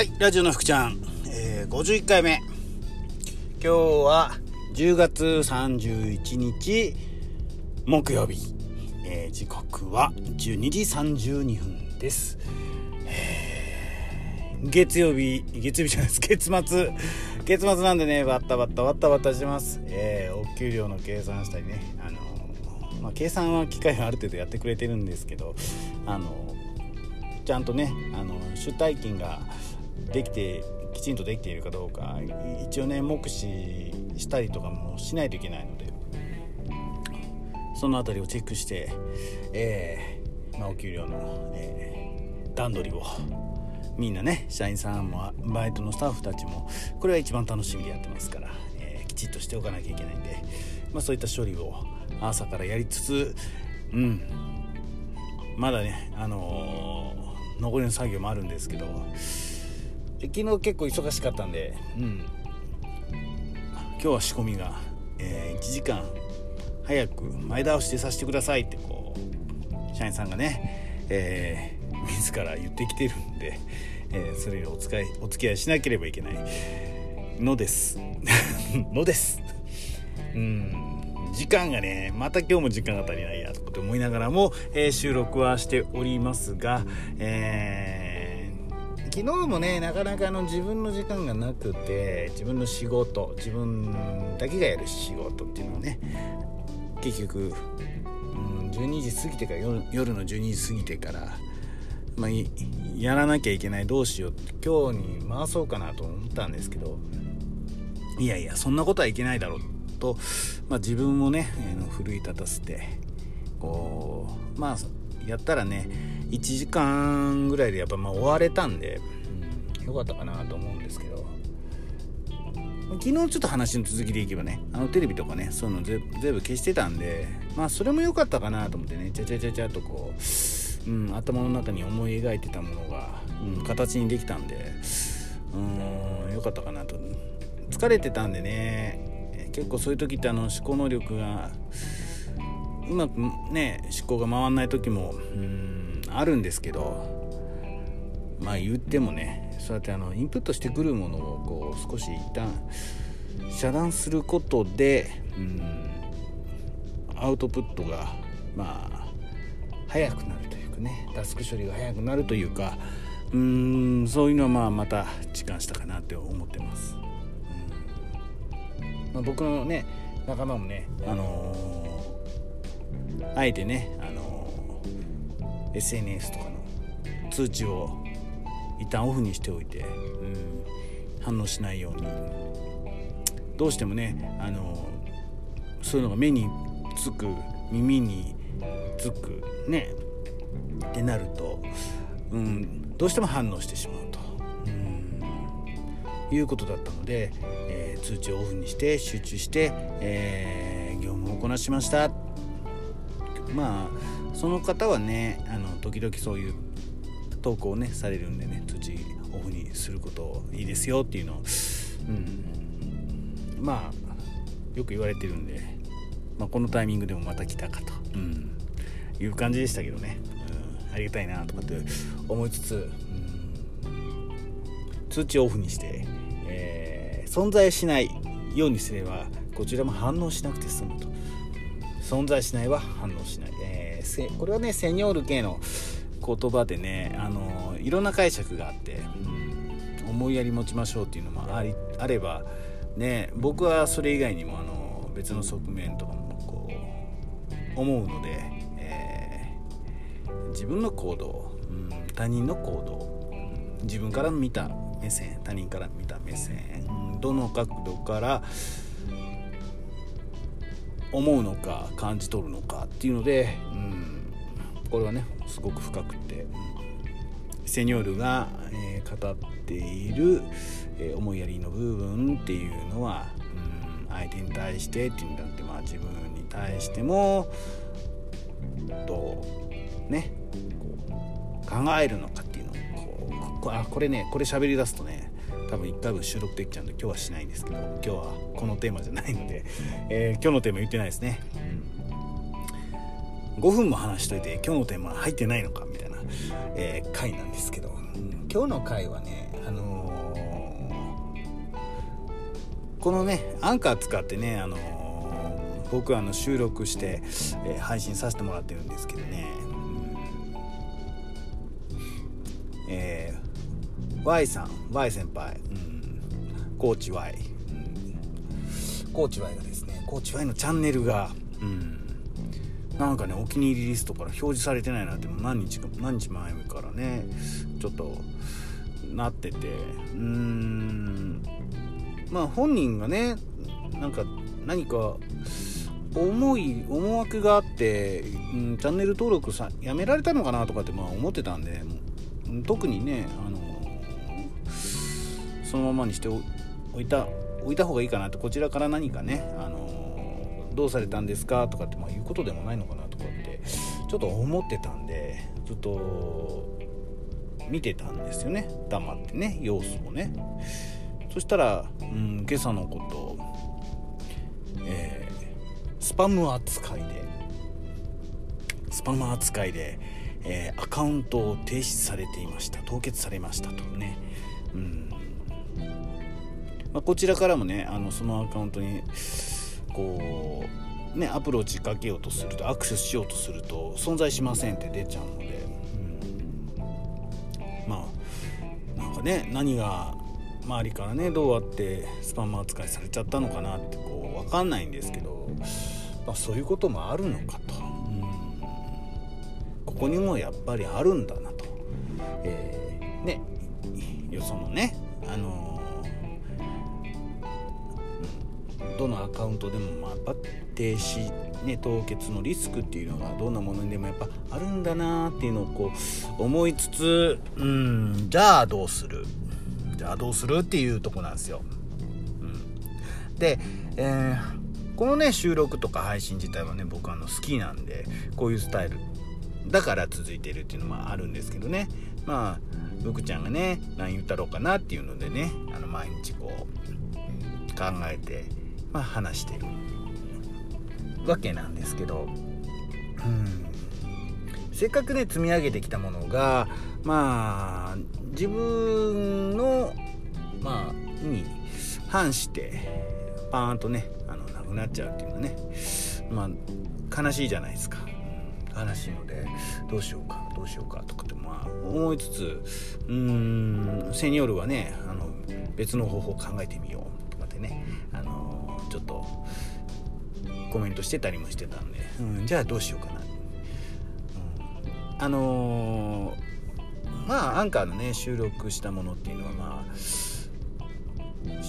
はいラジオの福ちゃん、えー、51回目。今日は10月31日木曜日、えー、時刻は12時32分です、えー、月曜日月曜日じゃないです。月末。月末なんでねバッタバッタバッタバッタします、えー、お給料の計算したりね。あのまあ、計算は機械がある程度やってくれてるんですけどあのちゃんとねあの出退勤ができてきちんとできているかどうか一応ね目視したりとかもしないといけないのでその辺りをチェックして、えーまあ、お給料の、えー、段取りをみんなね社員さんもバイトのスタッフたちもこれは一番楽しみでやってますから、えー、きちっとしておかなきゃいけないんで、まあ、そういった処理を朝からやりつつうん。まだねあのー、残りの作業もあるんですけど昨日結構忙しかったんで、うん、今日は仕込みが、えー、1時間早く前倒しでさせてくださいってこう社員さんがね、えー、自ら言ってきてるんで、えー、それにお使いお付き合いしなければいけないのです。のです。うん。時間がねまた今日も時間が足りないやと思いながらも、えー、収録はしておりますが、えー昨日もねなかなかあの自分の時間がなくて自分の仕事自分だけがやる仕事っていうのをね結局、うん、12時過ぎてから夜の12時過ぎてから、まあ、やらなきゃいけないどうしよう今日に回そうかなと思ったんですけどいやいやそんなことはいけないだろうと、まあ、自分をね、えー、奮い立たせてこうまあやったらね1時間ぐらいでやっぱまあ終われたんで、うん、よかったかなと思うんですけど。昨日ちょっと話の続きでいけばねあのテレビとかねそういうの全部消してたんでまあそれも良かったかなと思ってねちゃちゃちゃちゃとこう、うん、頭の中に思い描いてたものが、うん、形にできたんでうん良かったかなと。疲れてたんでね結構そういう時ってあの思考能力がうまくね思考が回んない時もうんあるんですけどまあ言ってもねそうやってあのインプットしてくるものをこう少し一旦遮断することでうんアウトプットがまあ早くなるというかねタスク処理が早くなるというかうーんそういうのはまあまた時間したかなって思ってます。まあ、僕のね仲間もね、あのあえてね、あ SNS とかの通知を一旦オフにしておいて、うん、反応しないように。どうしてもね、あのそういうのが目につく耳につくねってなると、うん、どうしても反応してしまうと、うん、いうことだったので、えー、通知をオフにして集中して、えー、業務をこなしました。まあその方はねあの時々そういう投稿をねされるんでね通知オフにすることいいですよっていうのを、うん、まあよく言われてるんで、まあ、このタイミングでもまた来たかと、うん、いう感じでしたけどね、うん、ありがたいなとかって思いつつ、うん、通知をオフにして、えー、存在しないようにすればこちらも反応しなくて済むと。存在しないは反応しない、えー、これはねセニョール系の言葉でねあのいろんな解釈があって、うん、思いやり持ちましょうっていうのもありあればね僕はそれ以外にもあの別の側面とかもこう思うので、えー、自分の行動、うん、他人の行動、自分から見た目線他人から見た目線、どの角度から思うのか感じ取るのかっていうので、うん、これはねすごく深くて、セニョールが、えー、語っている、えー、思いやりの部分っていうのは、うん、相手に対してっていうんだって、まあ、自分に対してもどうねこう考えるのかっていうのをこうあこれねこれ喋り出すとね多分1回分収録できちゃうんで今日はしないんですけど今日はこのテーマじゃないので、えー、今日のテーマ言ってないですね、うん、5分も話しといて今日のテーマ入ってないのかみたいな、えー、回なんですけど、うん、今日の回はねあのー、このねアンカー使ってねあの僕あの収録して、え配信させてもらってるんですけどね。Y さん Y 先輩、うん、コーチ Y、うん、コーチ Y がですねコーチ Y のチャンネルが、うん、なんかねお気に入りリストから表示されてないなって何日か何日前からねちょっとなってて。うーん。まあ本人がねなんか何か思い思惑があって、うん、チャンネル登録さやめられたのかなとかってまあ思ってたんで特にね、あの、そのままにしておいた置いた方がいいかなってこちらから何かね、あのー、どうされたんですかとかってまあ言うことでもないのかなとかってちょっと思ってたんでずっと見てたんですよね。黙ってね様子もね。そしたら、うん、今朝のこと、えー、スパム扱いでスパム扱いで、えー、アカウントを停止されていました凍結されましたとね、うん。まあ、こちらからもねあのそのアカウントにこうねアプローチかけようとするとアクセスしようとすると存在しませんって出ちゃうので、うん、まあなんかね何が周りからねどうあってスパム扱いされちゃったのかなってこう分かんないんですけど、まあ、そういうこともあるのかと、うん、ここにもやっぱりあるんだなと、えー、ねよそのねあのどのアカウントでもまあやっぱ停止ね、凍結のリスクっていうのがどんなものにでもやっぱあるんだなっていうのをこう思いつつうんじゃあどうする？じゃあどうするっていうとこなんですよ。うん、で、えー、このね収録とか配信自体はね僕あの好きなんでこういうスタイル。だから続いてるっていうのもあるんですけどね。まあ僕ちゃんがね何言ったろうかなっていうのでねあの毎日こう考えて、まあ、話してる。わけなんですけど、うん、せっかくね積み上げてきたものがまあ自分のまあに反してパーンとねあのなくなっちゃうっていうのはねまあ悲しいじゃないですか、うん、悲しいのでどうしようかどうしようかとかってまあ思いつつうーんセニョールはねあの別の方法を考えてみようとかってねあのちょっとコメントしてたりもしてたんで、うん、じゃあどうしようかな、うん、あのーまあアンカーのね収録したものっていうのはまあ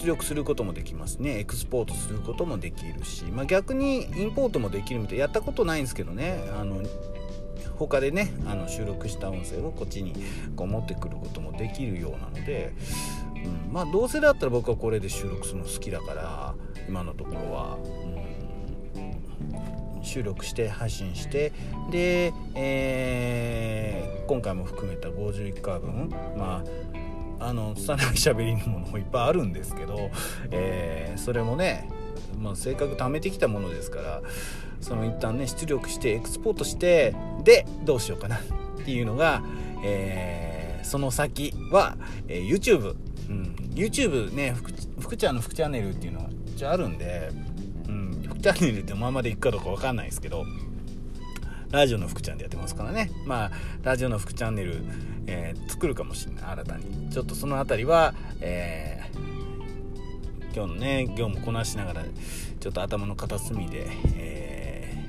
出力することもできますね。エクスポートすることもできるし、まあ、逆にインポートもできるみたいやったことないんですけどね。あの他でねあの収録した音声をこっちにこう持ってくることもできるようなので、うん、まあどうせだったら僕はこれで収録するの好きだから今のところは、うん、収録して配信してで、えー今回も含めた51回分まああの拙い喋りのものもいっぱいあるんですけど、えー、それもね、まあ、せっかく貯めてきたものですからその一旦ね出力してエクスポートしてでどうしようかなっていうのが、えー、その先は、えー、YouTube、うん、YouTube ね福ちゃんの福チャンネルっていうのはじゃあるんで、うん、福チャンネルってままでいくかどうか分かんないですけどラジオの福ちゃんでやってますからね。まあラジオの福チャンネル、えー、作るかもしれない。新たに。ちょっとその辺りは、えー、今日のね業務こなしながらちょっと頭の片隅で、え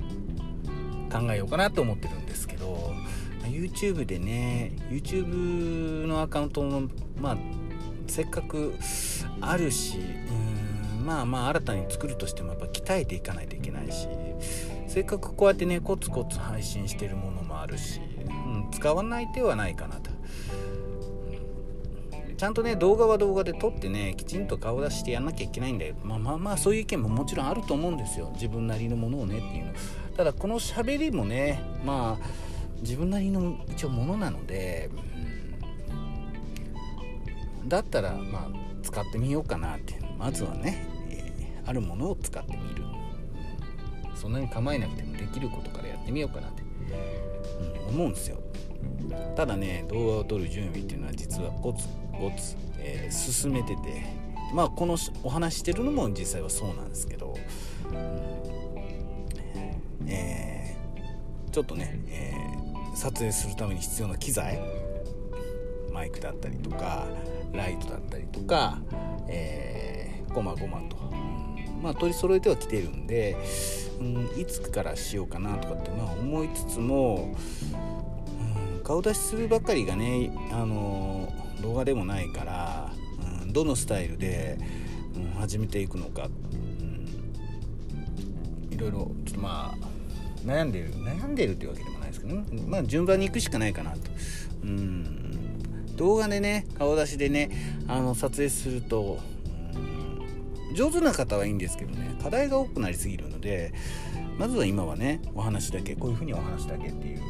ー、考えようかなと思ってるんですけど YouTube でね YouTube のアカウントもまあせっかくあるしうんまあまあ新たに作るとしてもやっぱ鍛えていかないといけないしせっかくこうやってねコツコツ配信してるものもあるし、うん、使わない手はないかなと、ちゃんとね動画は動画で撮ってねきちんと顔出してやんなきゃいけないんだよ。まあまあまあそういう意見ももちろんあると思うんですよ。自分なりのものをねっていうの。ただこの喋りもねまあ自分なりの一応ものなので、だったらまあ使ってみようかなってまずはね、えー、あるものを使ってみる。そんなに構えなくてもできることからやってみようかなって、うん、思うんですよ。ただね動画を撮る準備っていうのは実はコツコツ、えー、進めてて。まあこのお話してるのも実際はそうなんですけど、えー、ちょっとね、えー、撮影するために必要な機材。マイクだったりとか。ライトだったりとか、えー、ごまごまと、うん、まあ取り揃えてはきてるんで、うん、いつからしようかなとかってまあ思いつつも、うん、顔出しするばっかりがねあの動画でもないから、うん、どのスタイルで、うん、始めていくのか、うん、いろいろちょっとまあ悩んでる悩んでるっていうわけでもないですけど、ね、まあ順番に行くしかないかなと。うん。動画でね顔出しでねあの撮影すると上手な方はいいんですけどね課題が多くなりすぎるのでまずは今はねお話だけこういうふうにお話だけっていう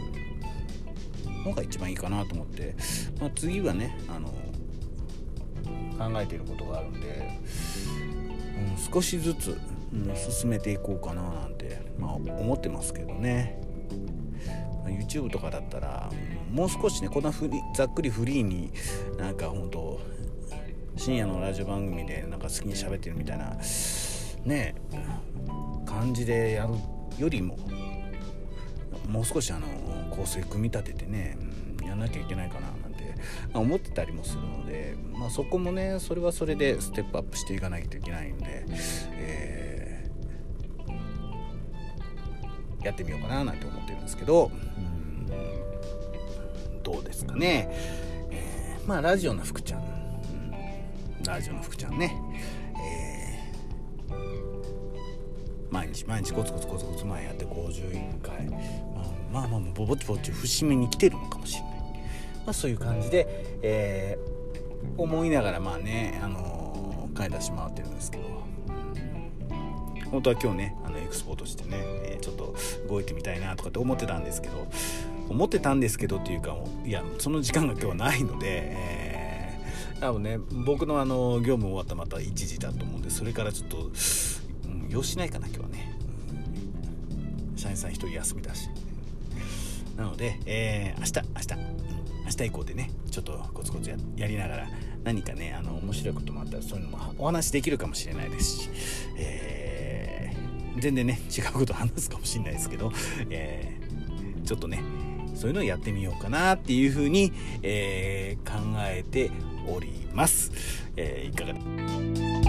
のが一番いいかなと思って、まあ、次はねあの考えていることがあるんで、うん、少しずつ、うん、進めていこうかななんて、まあ、思ってますけどね。YouTube とかだったら、もう少しねこんなふりざっくりフリーになんか本当深夜のラジオ番組でなんか好きに喋ってるみたいなね感じでやるよりももう少しあの構成組み立ててね、やんなきゃいけないかななんて思ってたりもするので、まあ、そこもねそれはそれでステップアップしていかないといけないんで、えー、やってみようかななんて思ってるんですけど、どうですかね、えー、まあラジオの福ちゃん、うん、ラジオの福ちゃんね、えー、毎日毎日コツコツコツコツ前やって51回、まあ、まあまあぼぼちぼち節目に来てるのかもしれない、まあ、そういう感じで、えー、思いながらまあね、あのー、買い出し回ってるんですけど。本当は今日ねあのエクスポートしてね、えー、ちょっと動いてみたいなとかって思ってたんですけど思ってたんですけどっていうかいやその時間が今日はないので、えー、多分ね僕のあの業務終わったまた1時だと思うんでそれからちょっと、うん、用しないかな今日はね、うん、社員さん1人休みだし。なので、えー、明日明日。日以降でねちょっとコツコツやりながら何かねあの面白いこともあったらそういうのもお話できるかもしれないですし、えー、全然ね 違うこと話すかもしれないですけど、えー、ちょっとねそういうのをやってみようかなっていうふうに、えー、考えております。え、いかが